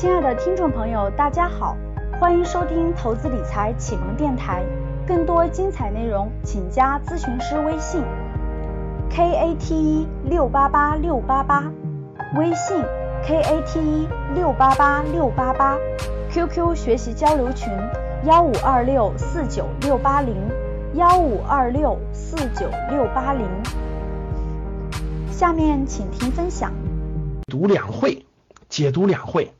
亲爱的听众朋友，大家好，欢迎收听投资理财启蒙电台。更多精彩内容，请加咨询师微信：kate 六八八六八八，微信：kate 六八八六八八，QQ 学习交流群：幺五二六四九六八零幺五二六四九六八零。下面请听分享。读两会，解读两会。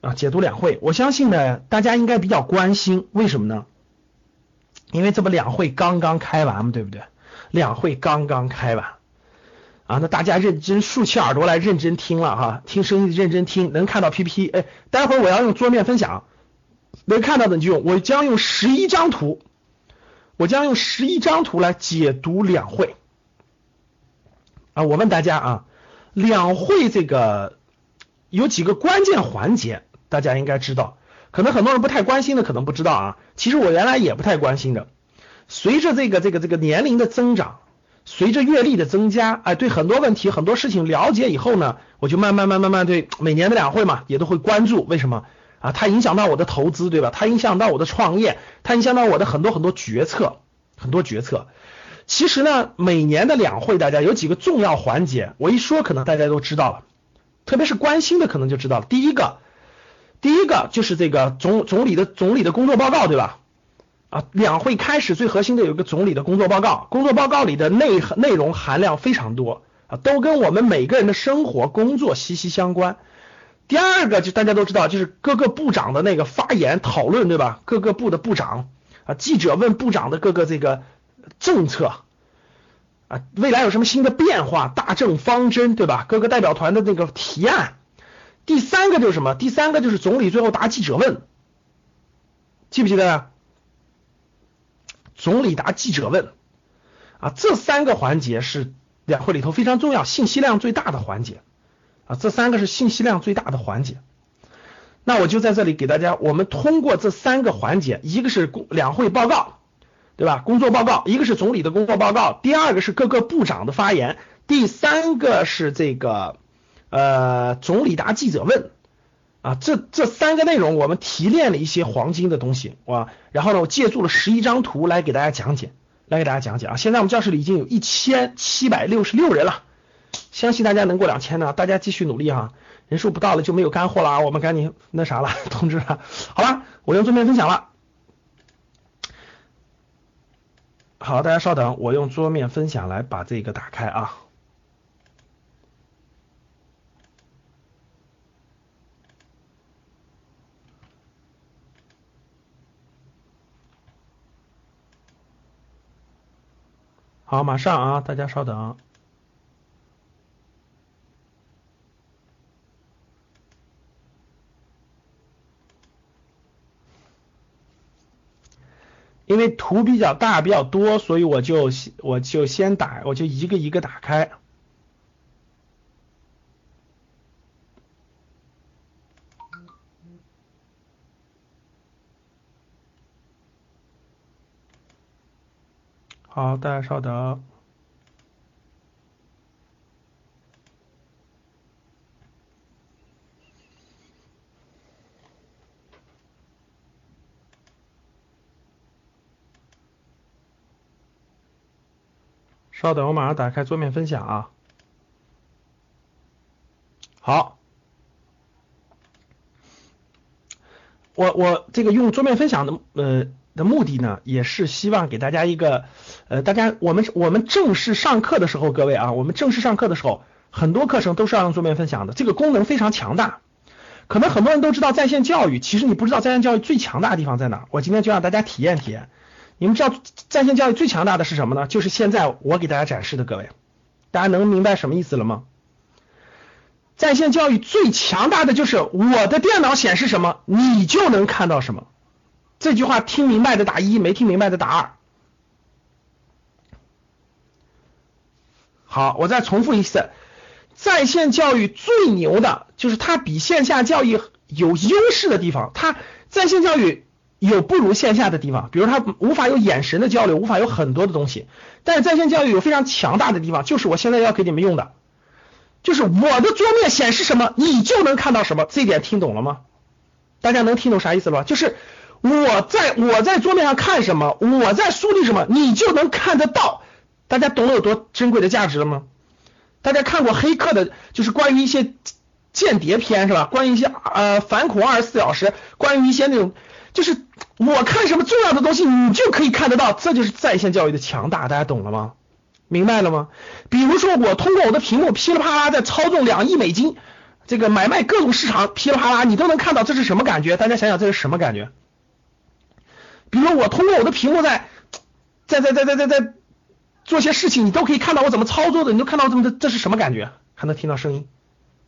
啊，解读两会，我相信呢，大家应该比较关心，为什么呢？因为这不两会刚刚开完嘛，对不对？两会刚刚开完，啊，那大家认真竖起耳朵来认真听了哈，听声音认真听，能看到 PPT，哎，待会儿我要用桌面分享，能看到的你就用，我将用十一张图，我将用十一张图来解读两会。啊，我问大家啊，两会这个有几个关键环节？大家应该知道，可能很多人不太关心的，可能不知道啊。其实我原来也不太关心的。随着这个这个这个年龄的增长，随着阅历的增加，哎，对很多问题、很多事情了解以后呢，我就慢慢慢慢慢对每年的两会嘛，也都会关注。为什么啊？它影响到我的投资，对吧？它影响到我的创业，它影响到我的很多很多决策，很多决策。其实呢，每年的两会，大家有几个重要环节，我一说可能大家都知道了，特别是关心的可能就知道了。第一个。第一个就是这个总总理的总理的工作报告，对吧？啊，两会开始最核心的有一个总理的工作报告，工作报告里的内内容含量非常多啊，都跟我们每个人的生活工作息息相关。第二个就大家都知道，就是各个部长的那个发言讨论，对吧？各个部的部长啊，记者问部长的各个这个政策啊，未来有什么新的变化，大政方针，对吧？各个代表团的那个提案。第三个就是什么？第三个就是总理最后答记者问，记不记得？啊？总理答记者问啊，这三个环节是两会里头非常重要、信息量最大的环节啊，这三个是信息量最大的环节。那我就在这里给大家，我们通过这三个环节，一个是工两会报告，对吧？工作报告，一个是总理的工作报告，第二个是各个部长的发言，第三个是这个。呃，总理答记者问啊，这这三个内容我们提炼了一些黄金的东西哇，然后呢，我借助了十一张图来给大家讲解，来给大家讲解啊。现在我们教室里已经有一千七百六十六人了，相信大家能过两千呢，大家继续努力哈，人数不到了就没有干货了啊，我们赶紧那啥了，通知了，好了，我用桌面分享了，好，大家稍等，我用桌面分享来把这个打开啊。好，马上啊，大家稍等。因为图比较大、比较多，所以我就我就先打，我就一个一个打开。好，大家稍等。稍等，我马上打开桌面分享啊。好，我我这个用桌面分享的呃。的目的呢，也是希望给大家一个，呃，大家我们我们正式上课的时候，各位啊，我们正式上课的时候，很多课程都是要用桌面分享的，这个功能非常强大。可能很多人都知道在线教育，其实你不知道在线教育最强大的地方在哪。我今天就让大家体验体验。你们知道在线教育最强大的是什么呢？就是现在我给大家展示的，各位，大家能明白什么意思了吗？在线教育最强大的就是我的电脑显示什么，你就能看到什么。这句话听明白的打一，没听明白的打二。好，我再重复一次，在线教育最牛的就是它比线下教育有优势的地方。它在线教育有不如线下的地方，比如它无法有眼神的交流，无法有很多的东西。但是在线教育有非常强大的地方，就是我现在要给你们用的，就是我的桌面显示什么，你就能看到什么，这点听懂了吗？大家能听懂啥意思了吧？就是我在我在桌面上看什么，我在梳理什么，你就能看得到。大家懂了有多珍贵的价值了吗？大家看过黑客的，就是关于一些间谍片是吧？关于一些呃反恐二十四小时，关于一些那种，就是我看什么重要的东西，你就可以看得到，这就是在线教育的强大。大家懂了吗？明白了吗？比如说我通过我的屏幕噼里啪啦在操纵两亿美金，这个买卖各种市场噼里啪啦，你都能看到，这是什么感觉？大家想想这是什么感觉？比如我通过我的屏幕在在在在在在在做些事情，你都可以看到我怎么操作的，你都看到这么这这是什么感觉？还能听到声音？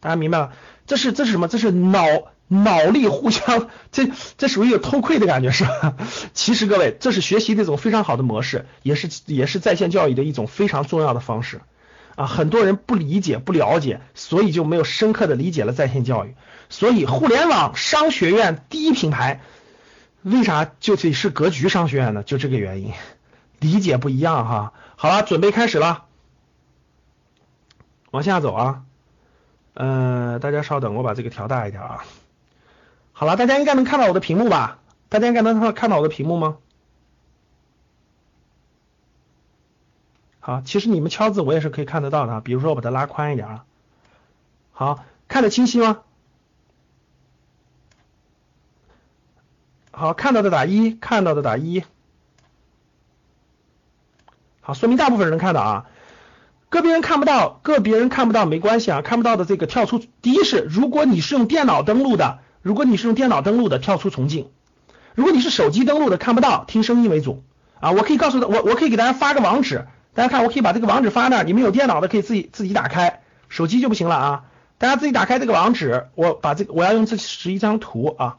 大家明白了？这是这是什么？这是脑。脑力互相，这这属于有偷窥的感觉是吧？其实各位，这是学习的一种非常好的模式，也是也是在线教育的一种非常重要的方式啊。很多人不理解不了解，所以就没有深刻的理解了在线教育。所以互联网商学院第一品牌，为啥就得是格局商学院呢？就这个原因，理解不一样哈。好了，准备开始了，往下走啊。嗯，大家稍等，我把这个调大一点啊。好了，大家应该能看到我的屏幕吧？大家应该能看看到我的屏幕吗？好，其实你们敲字我也是可以看得到的，比如说我把它拉宽一点啊。好，看得清晰吗？好，看到的打一，看到的打一。好，说明大部分人能看到啊。个别人看不到，个别人看不到没关系啊，看不到的这个跳出。第一是，如果你是用电脑登录的。如果你是用电脑登录的，跳出重进；如果你是手机登录的，看不到，听声音为主啊。我可以告诉他，我我可以给大家发个网址，大家看，我可以把这个网址发那，你们有电脑的可以自己自己打开，手机就不行了啊。大家自己打开这个网址，我把这个我要用这十一张图啊。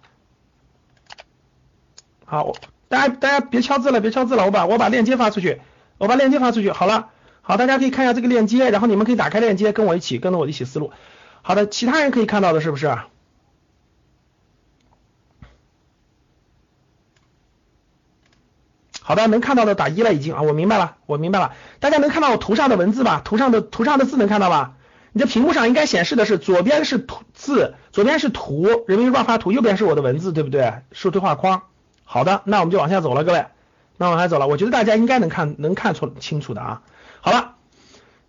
好，大家大家别敲字了，别敲字了，我把我把链接发出去，我把链接发出去，好了，好，大家可以看一下这个链接，然后你们可以打开链接，跟我一起跟着我一起思路。好的，其他人可以看到的是不是？好的，能看到的打一了已经啊，我明白了，我明白了。大家能看到我图上的文字吧？图上的图上的字能看到吧？你的屏幕上应该显示的是左边是图字，左边是图，人民日报发图，右边是我的文字，对不对？是对话框。好的，那我们就往下走了，各位，那往下走了。我觉得大家应该能看能看出清楚的啊。好了，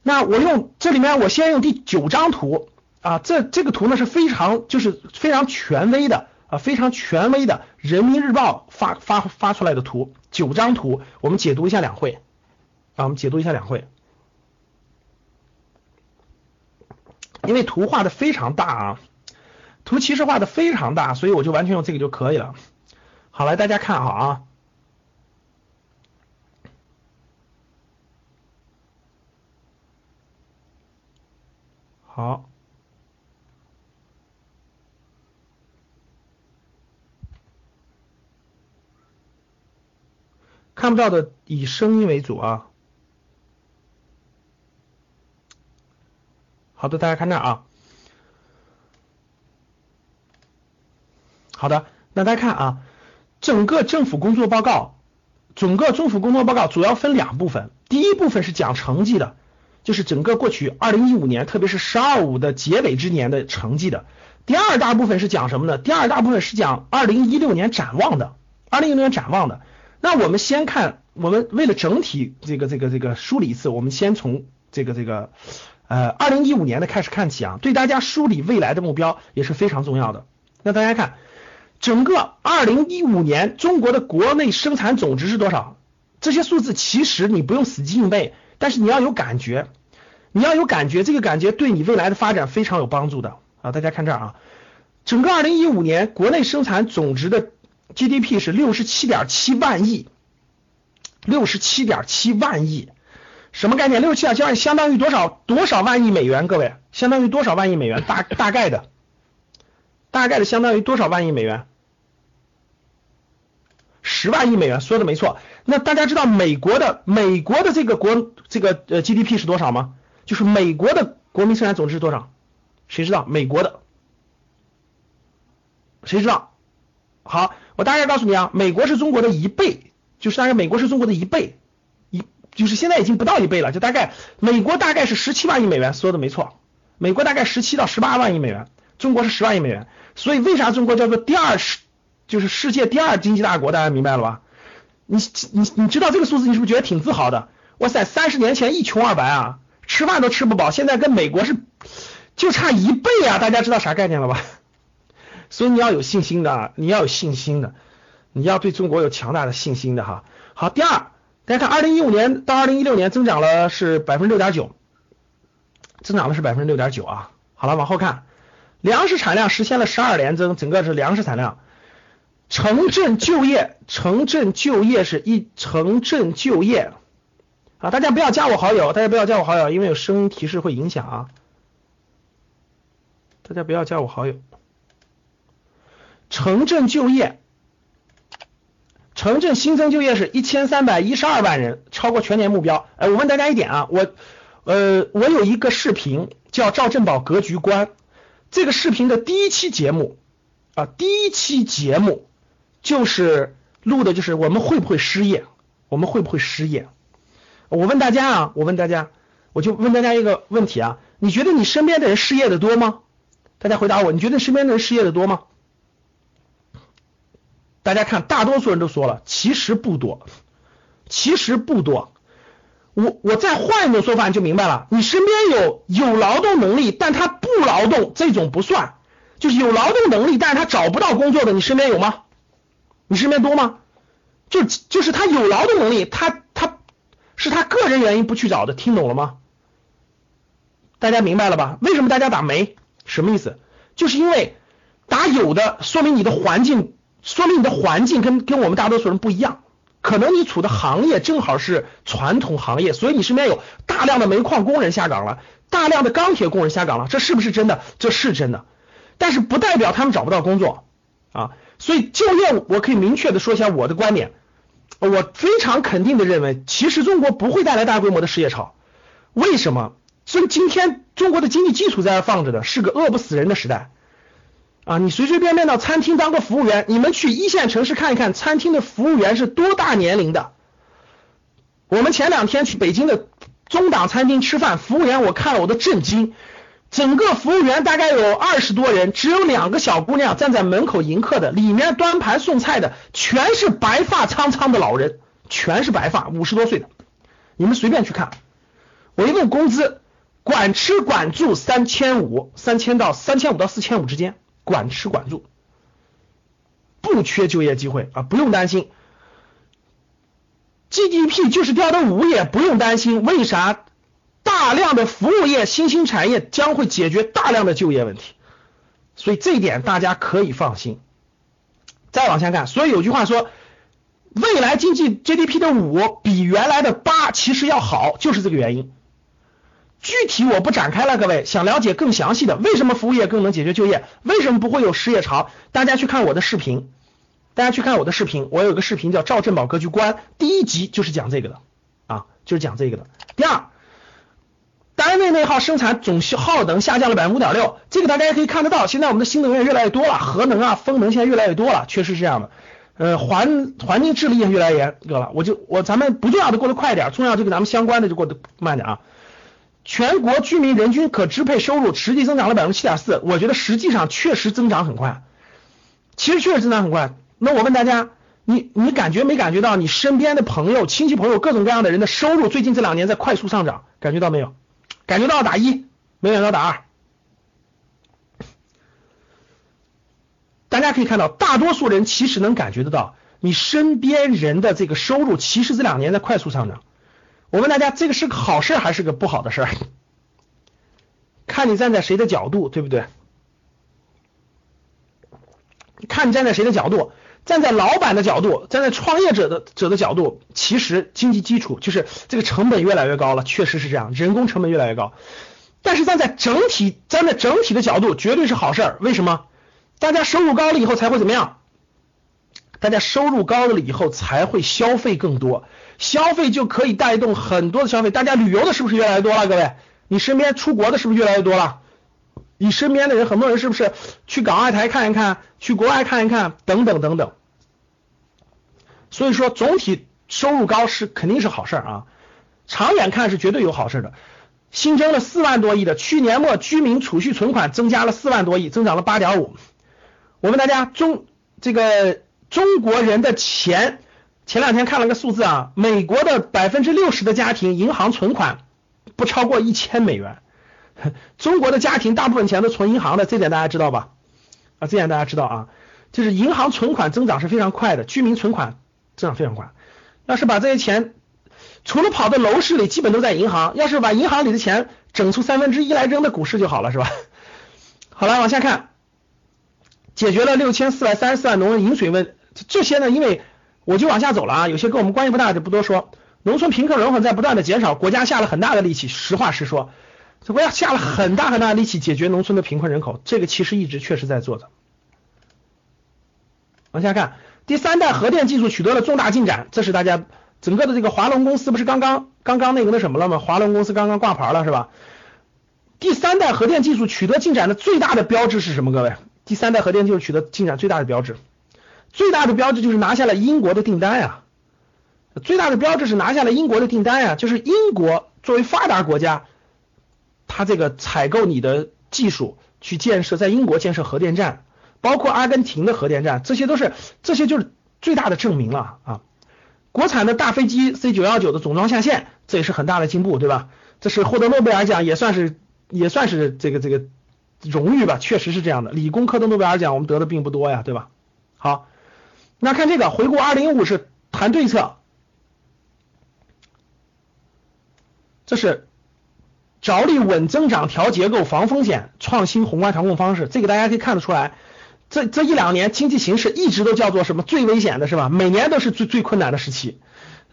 那我用这里面我先用第九张图啊，这这个图呢是非常就是非常权威的。啊，非常权威的人民日报发发发出来的图，九张图，我们解读一下两会啊，我们解读一下两会，因为图画的非常大啊，图其实画的非常大，所以我就完全用这个就可以了。好，来大家看好啊，好。看不到的以声音为主啊。好的，大家看这啊。好的，那大家看啊，整个政府工作报告，整个政府工作报告主要分两部分。第一部分是讲成绩的，就是整个过去二零一五年，特别是“十二五”的结尾之年的成绩的。第二大部分是讲什么呢？第二大部分是讲二零一六年展望的，二零一六年展望的。那我们先看，我们为了整体这个这个这个梳理一次，我们先从这个这个呃二零一五年的开始看起啊，对大家梳理未来的目标也是非常重要的。那大家看，整个二零一五年中国的国内生产总值是多少？这些数字其实你不用死记硬背，但是你要有感觉，你要有感觉，这个感觉对你未来的发展非常有帮助的啊。大家看这儿啊，整个二零一五年国内生产总值的。GDP 是六十七点七万亿，六十七点七万亿，什么概念？六十七点七万亿相当于多少多少万亿美元？各位，相当于多少万亿美元？大大概的，大概的相当于多少万亿美元？十万亿美元，说的没错。那大家知道美国的美国的这个国这个呃 GDP 是多少吗？就是美国的国民生产总值是多少？谁知道？美国的，谁知道？好。我大概告诉你啊，美国是中国的一倍，就是大概美国是中国的一倍，一就是现在已经不到一倍了，就大概美国大概是十七万亿美元，说的没错，美国大概十七到十八万亿美元，中国是十万亿美元。所以为啥中国叫做第二十，就是世界第二经济大国？大家明白了吧？你你你知道这个数字，你是不是觉得挺自豪的？哇塞，三十年前一穷二白啊，吃饭都吃不饱，现在跟美国是就差一倍啊！大家知道啥概念了吧？所以你要有信心的，你要有信心的，你要对中国有强大的信心的哈。好，第二，大家看，二零一五年到二零一六年增长了是百分之六点九，增长的是百分之六点九啊。好了，往后看，粮食产量实现了十二连增，整个是粮食产量。城镇就业，城镇就业是一城镇就业啊，大家不要加我好友，大家不要加我好友，因为有声音提示会影响啊。大家不要加我好友。城镇就业，城镇新增就业是一千三百一十二万人，超过全年目标。哎，我问大家一点啊，我呃，我有一个视频叫赵振宝格局观，这个视频的第一期节目啊，第一期节目。就是录的，就是我们会不会失业？我们会不会失业？我问大家啊，我问大家，我就问大家一个问题啊，你觉得你身边的人失业的多吗？大家回答我，你觉得身边的人失业的多吗？大家看，大多数人都说了，其实不多，其实不多。我我再换一种说法，你就明白了。你身边有有劳动能力，但他不劳动，这种不算。就是有劳动能力，但是他找不到工作的，你身边有吗？你身边多吗？就就是他有劳动能力，他他是他个人原因不去找的，听懂了吗？大家明白了吧？为什么大家打没？什么意思？就是因为打有的，说明你的环境，说明你的环境跟跟我们大多数人不一样。可能你处的行业正好是传统行业，所以你身边有大量的煤矿工人下岗了，大量的钢铁工人下岗了，这是不是真的？这是真的，但是不代表他们找不到工作啊。所以就业，我可以明确的说一下我的观点，我非常肯定的认为，其实中国不会带来大规模的失业潮。为什么？所以今天中国的经济基础在那放着的，是个饿不死人的时代啊！你随随便便到餐厅当个服务员，你们去一线城市看一看，餐厅的服务员是多大年龄的？我们前两天去北京的中档餐厅吃饭，服务员我看了我都震惊。整个服务员大概有二十多人，只有两个小姑娘站在门口迎客的，里面端盘送菜的全是白发苍苍的老人，全是白发五十多岁的。你们随便去看，我一问工资，管吃管住三千五，三千到三千五到四千五之间，管吃管住，不缺就业机会啊，不用担心。GDP 就是掉到五也不用担心，为啥？大量的服务业、新兴产业将会解决大量的就业问题，所以这一点大家可以放心。再往下看，所以有句话说，未来经济 GDP 的五比原来的八其实要好，就是这个原因。具体我不展开了，各位想了解更详细的，为什么服务业更能解决就业？为什么不会有失业潮？大家去看我的视频，大家去看我的视频，我有个视频叫《赵振宝格局观》，第一集就是讲这个的啊，就是讲这个的。第二。单位内耗生产总耗能下降了百分之五点六，这个大家也可以看得到。现在我们的新能源越来越多了，核能啊、风能现在越来越多了，确实是这样的。呃，环环境治理也越来越严格了。我就我咱们不重要的过得快一点，重要就跟咱们相关的就过得慢点啊。全国居民人均可支配收入实际增长了百分之七点四，我觉得实际上确实增长很快，其实确实增长很快。那我问大家，你你感觉没感觉到你身边的朋友、亲戚朋友各种各样的人的收入最近这两年在快速上涨，感觉到没有？感觉到打一，没感觉到打二。大家可以看到，大多数人其实能感觉得到，你身边人的这个收入其实这两年在快速上涨。我问大家，这个是个好事还是个不好的事儿？看你站在谁的角度，对不对？看你站在谁的角度。站在老板的角度，站在创业者的者的角度，其实经济基础就是这个成本越来越高了，确实是这样，人工成本越来越高。但是站在整体站在整体的角度，绝对是好事儿。为什么？大家收入高了以后才会怎么样？大家收入高了以后才会消费更多，消费就可以带动很多的消费。大家旅游的是不是越来越多了？各位，你身边出国的是不是越来越多了？你身边的人，很多人是不是去港澳台看一看，去国外看一看，等等等等。所以说，总体收入高是肯定是好事儿啊，长远看是绝对有好事的。新增了四万多亿的，去年末居民储蓄存款增加了四万多亿，增长了八点五。我问大家，中这个中国人的钱，前两天看了个数字啊，美国的百分之六十的家庭银行存款不超过一千美元，中国的家庭大部分钱都存银行的，这点大家知道吧？啊，这点大家知道啊，就是银行存款增长是非常快的，居民存款增长非常快。要是把这些钱除了跑到楼市里，基本都在银行，要是把银行里的钱整出三分之一来扔到股市就好了，是吧？好了，往下看。解决了六千四百三十四万农民饮水问这些呢？因为我就往下走了啊，有些跟我们关系不大就不多说。农村贫困人口在不断的减少，国家下了很大的力气。实话实说，这国家下了很大很大的力气解决农村的贫困人口，这个其实一直确实在做的。往下看，第三代核电技术取得了重大进展，这是大家整个的这个华龙公司不是刚刚刚刚那个那什么了吗？华龙公司刚刚挂牌了是吧？第三代核电技术取得进展的最大的标志是什么？各位？第三代核电技术取得进展最大的标志，最大的标志就是拿下了英国的订单呀，最大的标志是拿下了英国的订单呀，就是英国作为发达国家，他这个采购你的技术去建设在英国建设核电站，包括阿根廷的核电站，这些都是这些就是最大的证明了啊。国产的大飞机 C 九幺九的总装下线，这也是很大的进步，对吧？这是获得诺贝尔奖，也算是也算是这个这个。荣誉吧，确实是这样的。理工科的诺贝尔奖我们得的并不多呀，对吧？好，那看这个回顾二零一五是谈对策，这是着力稳增长、调结构、防风险、创新宏观调控方式。这个大家可以看得出来，这这一两年经济形势一直都叫做什么最危险的是吧？每年都是最最困难的时期。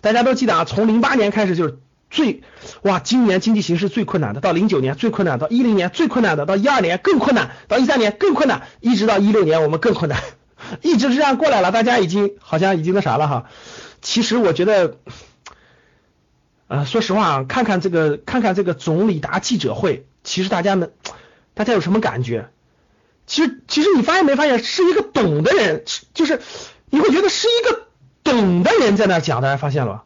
大家都记得啊，从零八年开始就是。最哇，今年经济形势最困难的，到零九年最困难，到一零年最困难的，到一二年更困难，到一三年更困难，一直到一六年我们更困难，一直是这样过来了。大家已经好像已经那啥了哈。其实我觉得，呃，说实话啊，看看这个看看这个总理答记者会，其实大家们 大家有什么感觉？其实其实你发现没发现，是一个懂的人，就是你会觉得是一个懂的人在那讲，大家发现了吧？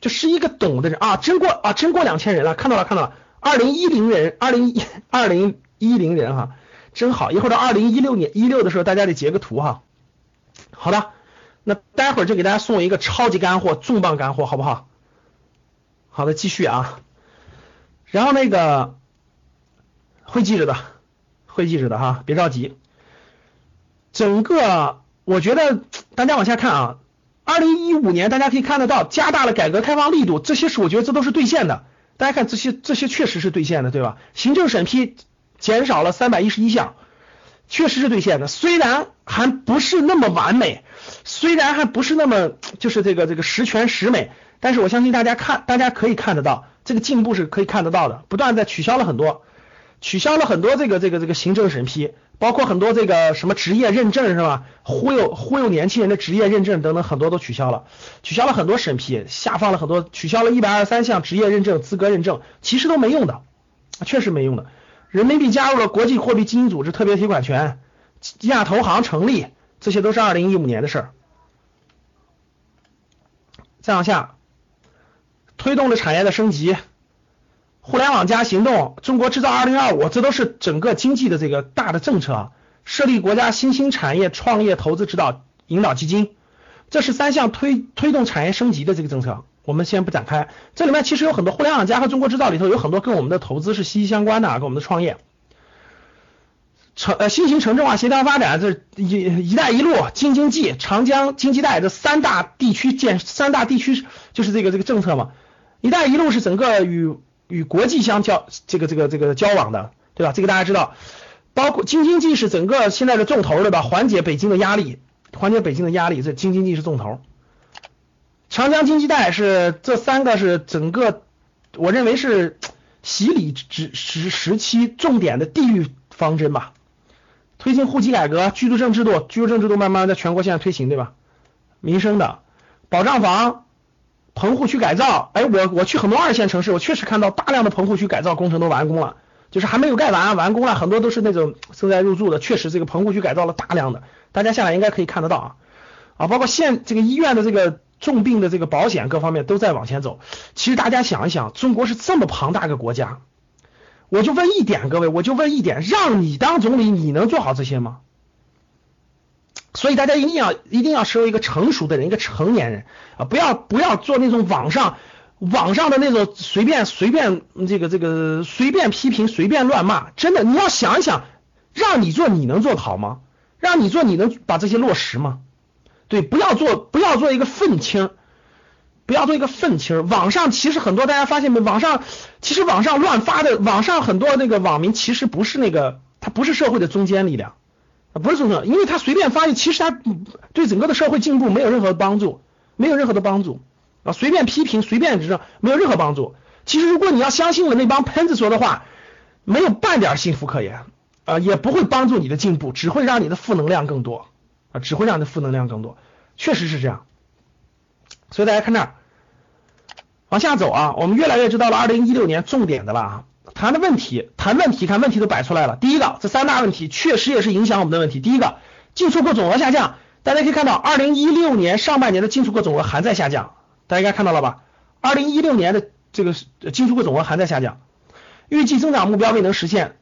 就是一个懂的人啊，真过啊，真过两千人了，看到了看到了，二零一零人，二零一 二零一零人哈，真好，一会儿到二零一六年一六的时候，大家得截个图哈。好的，那待会儿就给大家送一个超级干货，重磅干货，好不好？好的，继续啊。然后那个会记着的，会记着的哈，别着急。整个我觉得大家往下看啊。二零一五年，大家可以看得到，加大了改革开放力度，这些是我觉得这都是兑现的。大家看这些，这些确实是兑现的，对吧？行政审批减少了三百一十一项，确实是兑现的。虽然还不是那么完美，虽然还不是那么就是这个这个十全十美，但是我相信大家看，大家可以看得到这个进步是可以看得到的，不断在取消了很多，取消了很多这个这个这个行政审批。包括很多这个什么职业认证是吧？忽悠忽悠年轻人的职业认证等等，很多都取消了，取消了很多审批，下放了很多，取消了一百二十三项职业认证资格认证，其实都没用的，确实没用的。人民币加入了国际货币基金组织特别提款权，亚投行成立，这些都是二零一五年的事儿。再往下，推动了产业的升级。互联网加行动，中国制造二零二五，这都是整个经济的这个大的政策啊。设立国家新兴产业创业投资指导引导基金，这是三项推推动产业升级的这个政策。我们先不展开，这里面其实有很多互联网加和中国制造里头有很多跟我们的投资是息息相关的，跟我们的创业。城呃新型城镇化协调发展，这一一带一路、京津冀、长江经济带这三大地区建三大地区就是这个这个政策嘛。一带一路是整个与与国际相交，这个这个这个交往的，对吧？这个大家知道，包括京津冀是整个现在的重头，对吧？缓解北京的压力，缓解北京的压力，这京津冀是重头。长江经济带是这三个是整个，我认为是洗礼时时时期重点的地域方针吧。推进户籍改革，居住证制度，居住证制度慢慢在全国现在推行，对吧？民生的保障房。棚户区改造，哎，我我去很多二线城市，我确实看到大量的棚户区改造工程都完工了，就是还没有盖完，完工了，很多都是那种正在入住的，确实这个棚户区改造了大量的，大家下来应该可以看得到啊，啊，包括县这个医院的这个重病的这个保险各方面都在往前走。其实大家想一想，中国是这么庞大个国家，我就问一点，各位，我就问一点，让你当总理，你能做好这些吗？所以大家一定要一定要成为一个成熟的人，一个成年人啊，不要不要做那种网上网上的那种随便随便这个这个随便批评随便乱骂，真的你要想一想，让你做你能做好吗？让你做你能把这些落实吗？对，不要做不要做一个愤青。不要做一个愤青。网上其实很多，大家发现没？网上其实网上乱发的，网上很多那个网民其实不是那个，他不是社会的中坚力量，不是中坚，因为他随便发，其实他对整个的社会进步没有任何帮助，没有任何的帮助啊，随便批评，随便指正，没有任何帮助。其实如果你要相信了那帮喷子说的话，没有半点幸福可言啊，也不会帮助你的进步，只会让你的负能量更多啊，只会让你的负能量更多，确实是这样。所以大家看这儿，往下走啊，我们越来越知道了二零一六年重点的了啊，谈的问题，谈问题，看问题都摆出来了。第一个，这三大问题确实也是影响我们的问题。第一个，进出口总额下降，大家可以看到，二零一六年上半年的进出口总额还在下降，大家应该看到了吧？二零一六年的这个进出口总额还在下降，预计增长目标未能实现，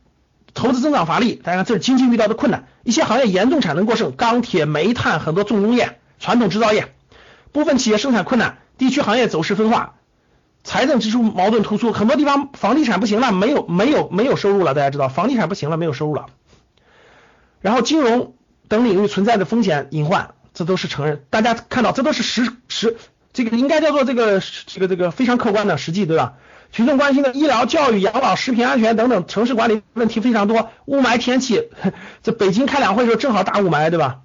投资增长乏力，大家看这是经济遇到的困难，一些行业严重产能过剩，钢铁、煤炭很多重工业、传统制造业。部分企业生产困难，地区行业走势分化，财政支出矛盾突出，很多地方房地产不行了，没有没有没有收入了，大家知道房地产不行了，没有收入了。然后金融等领域存在的风险隐患，这都是承认，大家看到这都是实实，这个应该叫做这个这个这个非常客观的实际，对吧？群众关心的医疗、教育、养老、食品安全等等城市管理问题非常多，雾霾天气，这北京开两会的时候正好大雾霾，对吧？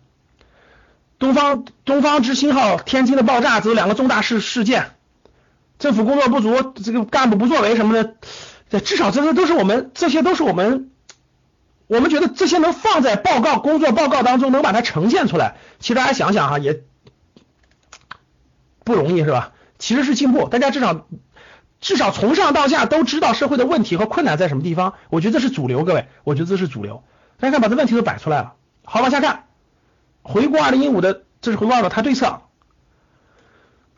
东方东方之星号天津的爆炸，这两个重大事事件，政府工作不足，这个干部不作为什么的，这至少这些都是我们，这些都是我们，我们觉得这些能放在报告工作报告当中，能把它呈现出来。其实大家想想哈，也不容易是吧？其实是进步，大家至少至少从上到下都知道社会的问题和困难在什么地方。我觉得这是主流，各位，我觉得这是主流。大家看，把这问题都摆出来了。好，往下看。回顾二零一五的，这是回顾二的它对策，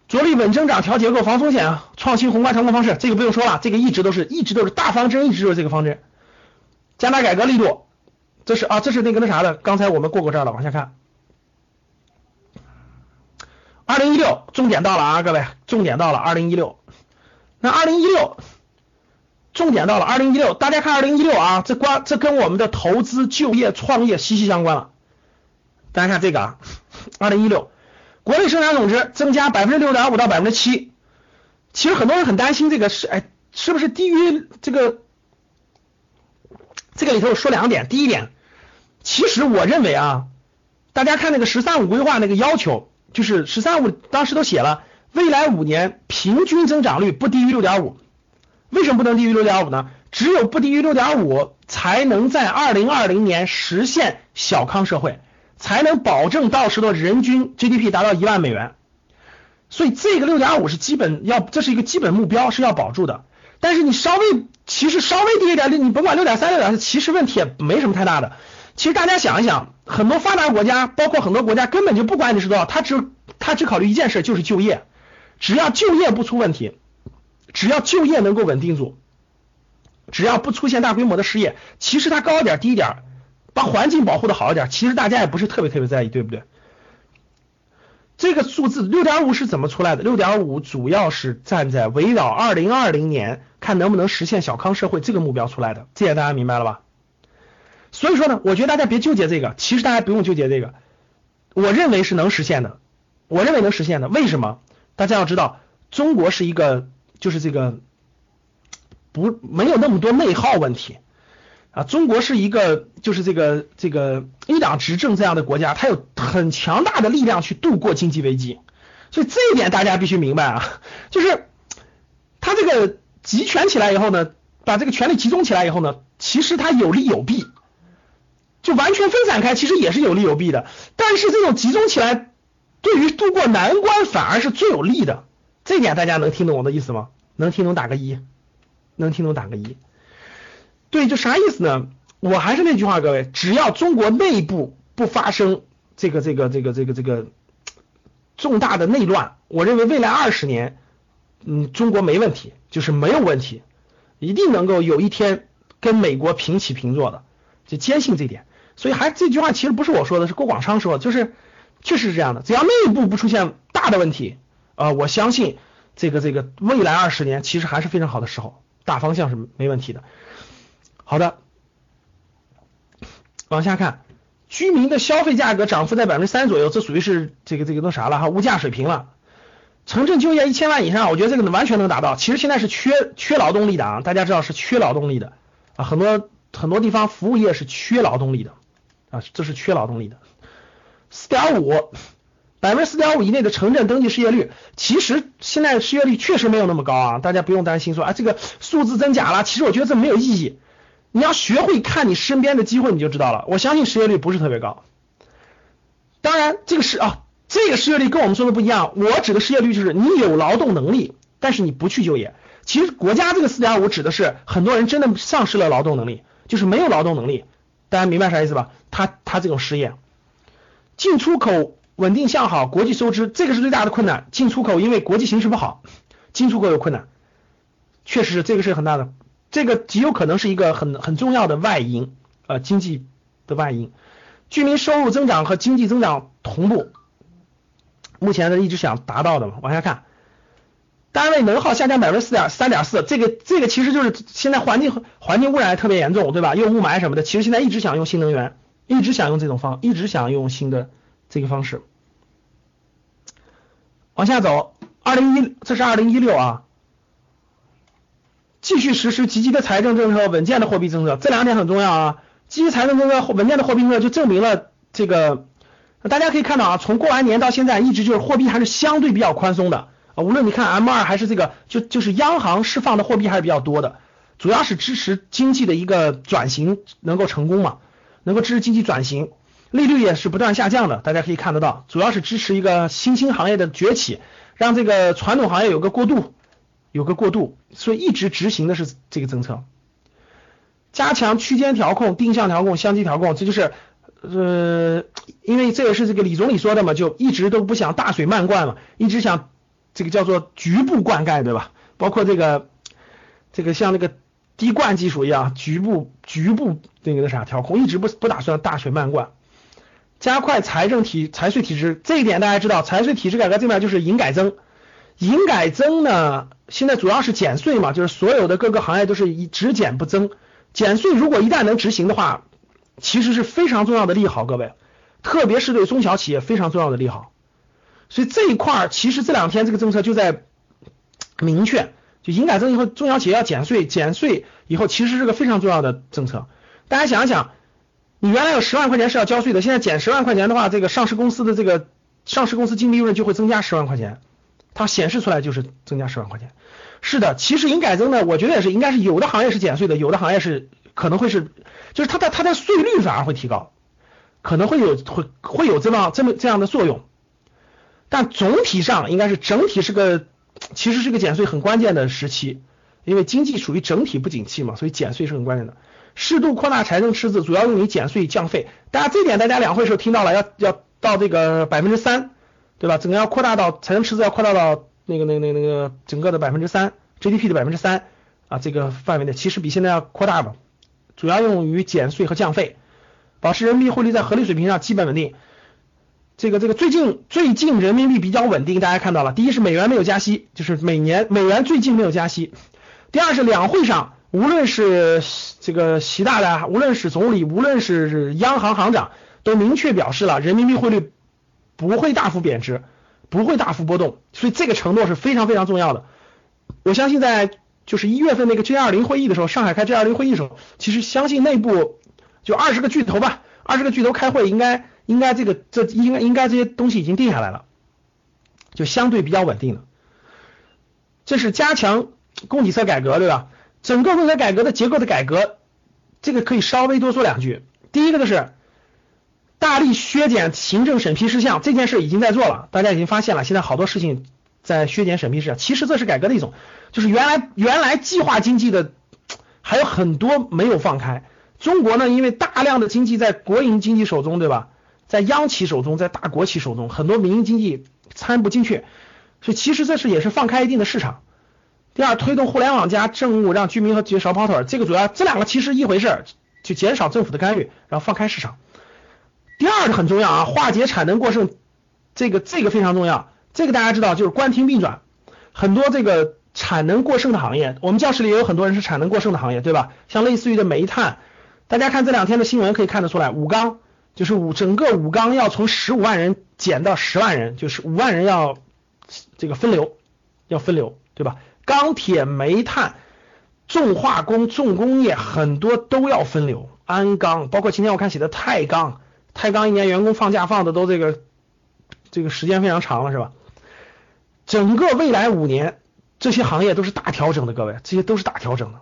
着力稳增长、调结构、防风险、创新宏观成功方式，这个不用说了，这个一直都是一直都是大方针，一直都是这个方针。加大改革力度，这是啊，这是那个那啥的，刚才我们过过这儿了，往下看。二零一六重点到了啊，各位，重点到了二零一六。那二零一六重点到了二零一六，大家看二零一六啊，这关这跟我们的投资、就业、创业息息相关了。大家看这个啊，二零一六国内生产总值增加百分之六点五到百分之七，其实很多人很担心这个是哎是不是低于这个？这个里头说两点，第一点，其实我认为啊，大家看那个“十三五”规划那个要求，就是“十三五”当时都写了，未来五年平均增长率不低于六点五，为什么不能低于六点五呢？只有不低于六点五，才能在二零二零年实现小康社会。才能保证到时的人均 GDP 达到一万美元，所以这个六点五是基本要，这是一个基本目标是要保住的。但是你稍微其实稍微低一点，你甭管六点三、六点四，其实问题也没什么太大的。其实大家想一想，很多发达国家，包括很多国家根本就不管你是多少，他只他只考虑一件事，就是就业，只要就业不出问题，只要就业能够稳定住，只要不出现大规模的失业，其实它高一点低一点。把环境保护的好一点，其实大家也不是特别特别在意，对不对？这个数字六点五是怎么出来的？六点五主要是站在围绕二零二零年看能不能实现小康社会这个目标出来的，这点大家明白了吧？所以说呢，我觉得大家别纠结这个，其实大家不用纠结这个，我认为是能实现的，我认为能实现的。为什么？大家要知道，中国是一个就是这个不没有那么多内耗问题。啊，中国是一个就是这个这个一党执政这样的国家，它有很强大的力量去度过经济危机，所以这一点大家必须明白啊，就是他这个集权起来以后呢，把这个权力集中起来以后呢，其实它有利有弊，就完全分散开其实也是有利有弊的，但是这种集中起来对于度过难关反而是最有利的，这点大家能听懂我的意思吗？能听懂打个一，能听懂打个一。对，就啥意思呢？我还是那句话，各位，只要中国内部不发生这个、这个、这个、这个、这个重大的内乱，我认为未来二十年，嗯，中国没问题，就是没有问题，一定能够有一天跟美国平起平坐的，就坚信这点。所以还这句话其实不是我说的，是郭广昌说的，就是确实是这样的。只要内部不出现大的问题，呃，我相信这个这个未来二十年其实还是非常好的时候，大方向是没问题的。好的，往下看，居民的消费价格涨幅在百分之三左右，这属于是这个这个那啥了哈，物价水平了。城镇就业一千万以上，我觉得这个能完全能达到。其实现在是缺缺劳动力的啊，大家知道是缺劳动力的啊，很多很多地方服务业是缺劳动力的。啊，这是缺劳动力的。四点五，百分之四点五以内的城镇登记失业率，其实现在失业率确实没有那么高啊，大家不用担心说啊这个数字增假了，其实我觉得这没有意义。你要学会看你身边的机会，你就知道了。我相信失业率不是特别高。当然，这个是啊，这个失业率跟我们说的不一样。我指的失业率就是你有劳动能力，但是你不去就业。其实国家这个四点五指的是很多人真的丧失了劳动能力，就是没有劳动能力。大家明白啥意思吧？他他这种失业，进出口稳定向好，国际收支这个是最大的困难。进出口因为国际形势不好，进出口有困难，确实是这个是很大的，这个极有可能是一个很很重要的外因，呃，经济的外因。居民收入增长和经济增长同步，目前呢一直想达到的嘛。往下看。单位能耗下降百分之四点三点四，这个这个其实就是现在环境环境污染特别严重，对吧？又雾霾什么的，其实现在一直想用新能源，一直想用这种方，一直想用新的这个方式。往下走，二零一这是二零一六啊，继续实施积极的财政政策，稳健的货币政策，这两点很重要啊。积极财政政策，稳健的货币政策就证明了这个，大家可以看到啊，从过完年到现在，一直就是货币还是相对比较宽松的。啊，无论你看 M 二还是这个，就就是央行释放的货币还是比较多的，主要是支持经济的一个转型能够成功嘛，能够支持经济转型，利率也是不断下降的，大家可以看得到，主要是支持一个新兴行业的崛起，让这个传统行业有个过渡，有个过渡，所以一直执行的是这个政策，加强区间调控、定向调控、相机调控，这就是呃，因为这也是这个李总理说的嘛，就一直都不想大水漫灌嘛，一直想。这个叫做局部灌溉，对吧？包括这个这个像那个滴灌技术一样，局部局部那个那啥调控，一直不不打算大水漫灌，加快财政体财税体制，这一点大家知道，财税体制改革这边就是营改增，营改增呢，现在主要是减税嘛，就是所有的各个行业都是以只减不增，减税如果一旦能执行的话，其实是非常重要的利好，各位，特别是对中小企业非常重要的利好。所以这一块儿，其实这两天这个政策就在明确，就营改增以后，中小企业要减税，减税以后其实是个非常重要的政策。大家想一想，你原来有十万块钱是要交税的，现在减十万块钱的话，这个上市公司的这个上市公司净利润就会增加十万块钱，它显示出来就是增加十万块钱。是的，其实营改增呢，我觉得也是应该是有的行业是减税的，有的行业是可能会是，就是它的它的税率反而会提高，可能会有会会有这么这么这样的作用。但总体上应该是整体是个，其实是个减税很关键的时期，因为经济属于整体不景气嘛，所以减税是很关键的。适度扩大财政赤字，主要用于减税降费。大家这点大家两会时候听到了，要要到这个百分之三，对吧？整个要扩大到财政赤字要扩大到那个那个那个那个整个的百分之三 GDP 的百分之三啊这个范围内，其实比现在要扩大吧，主要用于减税和降费，保持人民币汇率在合理水平上基本稳定。这个这个最近最近人民币比较稳定，大家看到了，第一是美元没有加息，就是每年美元最近没有加息。第二是两会上，无论是这个习大大，无论是总理，无论是央行行长，都明确表示了人民币汇率不会大幅贬值，不会大幅波动，所以这个承诺是非常非常重要的。我相信在就是一月份那个 G 二零会议的时候，上海开 G 二零会议的时候，其实相信内部就二十个巨头吧，二十个巨头开会应该。应该这个这应该应该这些东西已经定下来了，就相对比较稳定了。这是加强供给侧改革，对吧？整个供给侧改革的结构的改革，这个可以稍微多说两句。第一个就是大力削减行政审批事项，这件事已经在做了，大家已经发现了，现在好多事情在削减审批事项。其实这是改革的一种，就是原来原来计划经济的还有很多没有放开。中国呢，因为大量的经济在国营经济手中，对吧？在央企手中，在大国企手中，很多民营经济参不进去，所以其实这是也是放开一定的市场。第二，推动互联网加政务，让居民和企业少跑腿儿。这个主要这两个其实一回事儿，就减少政府的干预，然后放开市场。第二个很重要啊，化解产能过剩，这个这个非常重要。这个大家知道，就是关停并转，很多这个产能过剩的行业，我们教室里也有很多人是产能过剩的行业，对吧？像类似于的煤炭，大家看这两天的新闻可以看得出来，武钢就是武整个武钢要从十五万人减到十万人，就是五万人要这个分流，要分流，对吧？钢铁、煤炭、重化工、重工业很多都要分流，鞍钢，包括今天我看写的太钢，太钢一年员工放假放的都这个这个时间非常长了，是吧？整个未来五年，这些行业都是大调整的，各位，这些都是大调整的。